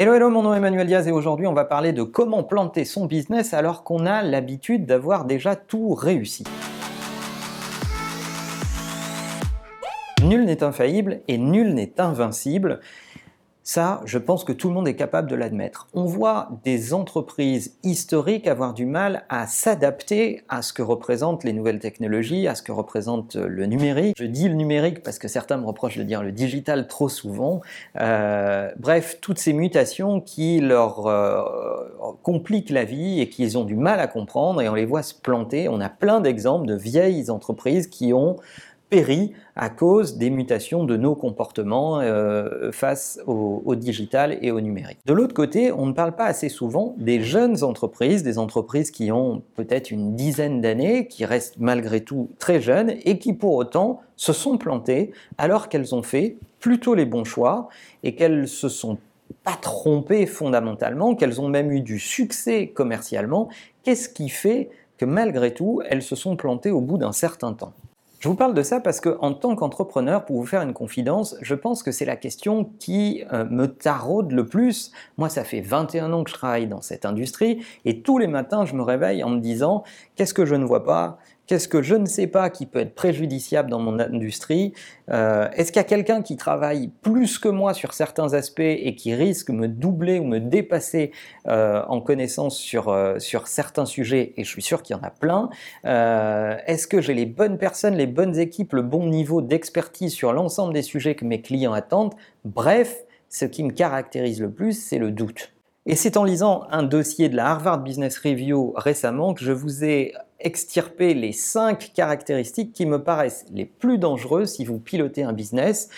Hello, hello, mon nom est Emmanuel Diaz et aujourd'hui on va parler de comment planter son business alors qu'on a l'habitude d'avoir déjà tout réussi. Nul n'est infaillible et nul n'est invincible. Ça, je pense que tout le monde est capable de l'admettre. On voit des entreprises historiques avoir du mal à s'adapter à ce que représentent les nouvelles technologies, à ce que représente le numérique. Je dis le numérique parce que certains me reprochent de dire le digital trop souvent. Euh, bref, toutes ces mutations qui leur euh, compliquent la vie et qu'ils ont du mal à comprendre et on les voit se planter. On a plein d'exemples de vieilles entreprises qui ont péri à cause des mutations de nos comportements euh, face au, digital et au numérique. De l'autre côté, on ne parle pas assez souvent des jeunes entreprises, des entreprises qui ont peut-être une dizaine d'années, qui restent malgré tout très jeunes et qui pour autant se sont plantées alors qu'elles ont fait plutôt les bons choix et qu'elles se sont pas trompées fondamentalement, qu'elles ont même eu du succès commercialement. Qu'est-ce qui fait que malgré tout, elles se sont plantées au bout d'un certain temps? Je vous parle de ça parce que, en tant qu'entrepreneur, pour vous faire une confidence, je pense que c'est la question qui euh, me taraude le plus. Moi, ça fait 21 ans que je travaille dans cette industrie et tous les matins, je me réveille en me disant qu'est-ce que je ne vois pas, Qu'est-ce que je ne sais pas qui peut être préjudiciable dans mon industrie euh, Est-ce qu'il y a quelqu'un qui travaille plus que moi sur certains aspects et qui risque de me doubler ou me dépasser euh, en connaissance sur, euh, sur certains sujets? Et je suis sûr qu'il y en a plein. Est-ce que j'ai les bonnes personnes, les bonnes équipes, le bon niveau d'expertise sur l'ensemble des sujets que mes clients attendent? Bref, ce qui me caractérise le plus, c'est le doute. Et c'est en lisant un dossier de la Harvard Business Review récemment que je vous ai extirpé les cinq caractéristiques qui me paraissent les plus dangereuses si vous pilotez un business.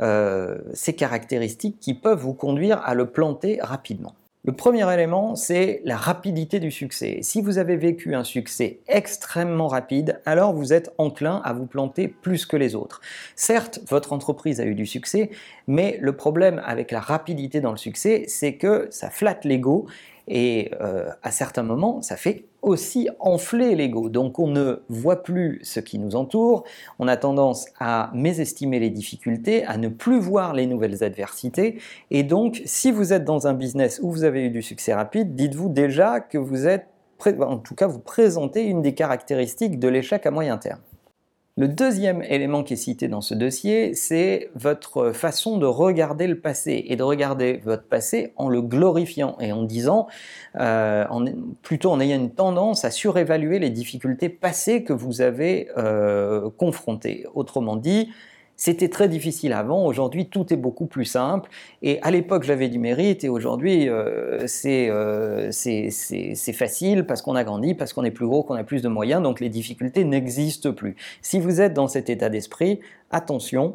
Euh, ces caractéristiques qui peuvent vous conduire à le planter rapidement. Le premier élément, c'est la rapidité du succès. Si vous avez vécu un succès extrêmement rapide, alors vous êtes enclin à vous planter plus que les autres. Certes, votre entreprise a eu du succès, mais le problème avec la rapidité dans le succès, c'est que ça flatte l'ego et euh, à certains moments, ça fait aussi enfler l'ego. Donc on ne voit plus ce qui nous entoure, on a tendance à mésestimer les difficultés, à ne plus voir les nouvelles adversités. Et donc, si vous êtes dans un business où vous avez eu du succès rapide, dites-vous déjà que vous êtes, en tout cas, vous présentez une des caractéristiques de l'échec à moyen terme. Le deuxième élément qui est cité dans ce dossier, c'est votre façon de regarder le passé et de regarder votre passé en le glorifiant et en disant, euh, plutôt en ayant une tendance à surévaluer les difficultés passées que vous avez euh, confrontées. Autrement dit, c'était très difficile avant, aujourd'hui tout est beaucoup plus simple. Et à l'époque j'avais du mérite et aujourd'hui euh, euh, c'est facile parce qu'on a grandi, parce qu'on est plus gros, qu'on a plus de moyens, donc les difficultés n'existent plus. Si vous êtes dans cet état d'esprit, attention,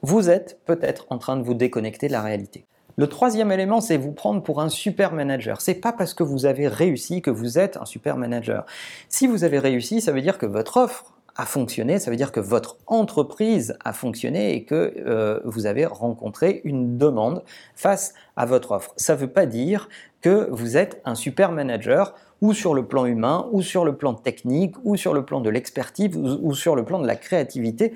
vous êtes peut-être en train de vous déconnecter de la réalité. Le troisième élément, c'est vous prendre pour un super manager. C'est pas parce que vous avez réussi que vous êtes un super manager. Si vous avez réussi, ça veut dire que votre offre a fonctionné, ça veut dire que votre entreprise a fonctionné et que euh, vous avez rencontré une demande face à votre offre. Ça ne veut pas dire que vous êtes un super manager ou sur le plan humain, ou sur le plan technique, ou sur le plan de l'expertise, ou sur le plan de la créativité.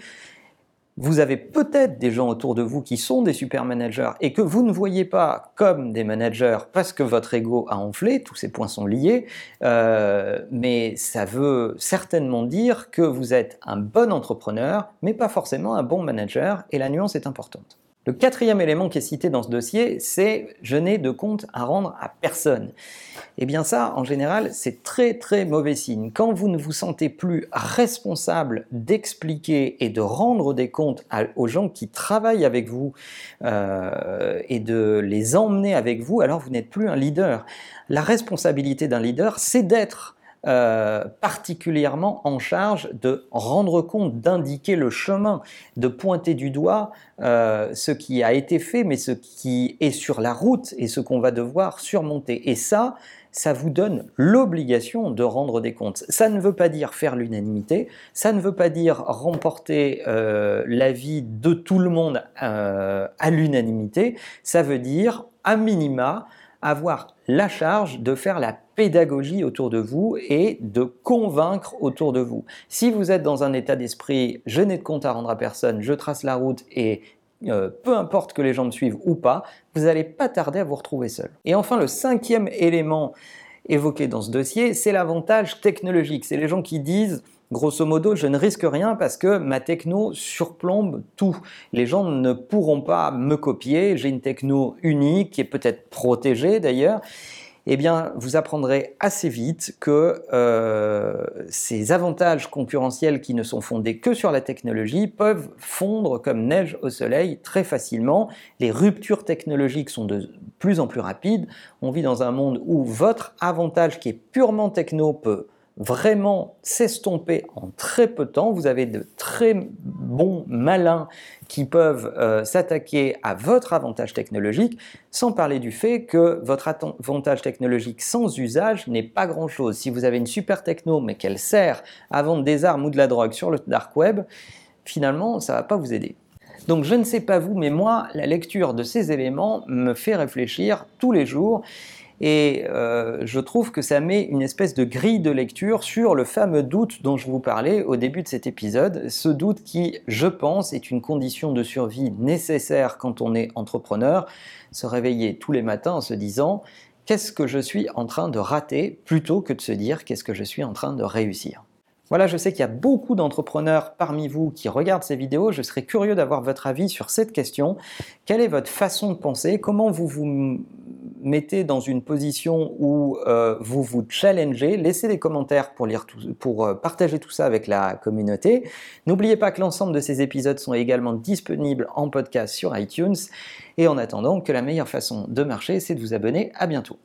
Vous avez peut-être des gens autour de vous qui sont des super managers et que vous ne voyez pas comme des managers parce que votre ego a enflé, tous ces points sont liés, euh, mais ça veut certainement dire que vous êtes un bon entrepreneur, mais pas forcément un bon manager, et la nuance est importante. Le quatrième élément qui est cité dans ce dossier, c'est je n'ai de compte à rendre à personne. Eh bien ça, en général, c'est très très mauvais signe. Quand vous ne vous sentez plus responsable d'expliquer et de rendre des comptes aux gens qui travaillent avec vous euh, et de les emmener avec vous, alors vous n'êtes plus un leader. La responsabilité d'un leader, c'est d'être euh, particulièrement en charge de rendre compte, d'indiquer le chemin, de pointer du doigt euh, ce qui a été fait, mais ce qui est sur la route et ce qu'on va devoir surmonter. Et ça, ça vous donne l'obligation de rendre des comptes. Ça ne veut pas dire faire l'unanimité, ça ne veut pas dire remporter euh, l'avis de tout le monde à l'unanimité, ça veut dire, à minima, avoir la charge de faire la pédagogie autour de vous et de convaincre autour de vous. Si vous êtes dans un état d'esprit, je n'ai de compte à rendre à personne, je trace la route et euh, peu importe que les gens me suivent ou pas, vous n'allez pas tarder à vous retrouver seul. Et enfin, le cinquième élément évoqué dans ce dossier, c'est l'avantage technologique. C'est les gens qui disent Grosso modo, je ne risque rien parce que ma techno surplombe tout. Les gens ne pourront pas me copier. J'ai une techno unique qui est peut-être protégée d'ailleurs eh bien, vous apprendrez assez vite que euh, ces avantages concurrentiels qui ne sont fondés que sur la technologie peuvent fondre comme neige au soleil très facilement. Les ruptures technologiques sont de plus en plus rapides. On vit dans un monde où votre avantage qui est purement techno peut vraiment s'estomper en très peu de temps. Vous avez de très bons malins qui peuvent euh, s'attaquer à votre avantage technologique, sans parler du fait que votre avantage technologique sans usage n'est pas grand-chose. Si vous avez une super techno mais qu'elle sert à vendre des armes ou de la drogue sur le dark web, finalement, ça ne va pas vous aider. Donc je ne sais pas vous, mais moi, la lecture de ces éléments me fait réfléchir tous les jours et euh, je trouve que ça met une espèce de grille de lecture sur le fameux doute dont je vous parlais au début de cet épisode. Ce doute qui, je pense, est une condition de survie nécessaire quand on est entrepreneur. Se réveiller tous les matins en se disant qu'est-ce que je suis en train de rater plutôt que de se dire qu'est-ce que je suis en train de réussir. Voilà, je sais qu'il y a beaucoup d'entrepreneurs parmi vous qui regardent ces vidéos. Je serais curieux d'avoir votre avis sur cette question. Quelle est votre façon de penser? Comment vous vous mettez dans une position où euh, vous vous challengez Laissez des commentaires pour, euh, partager tout ça avec la communauté. N'oubliez pas que l'ensemble de ces épisodes sont également disponibles en podcast sur iTunes. Et en attendant, que la meilleure façon de marcher, c'est de vous abonner. À bientôt.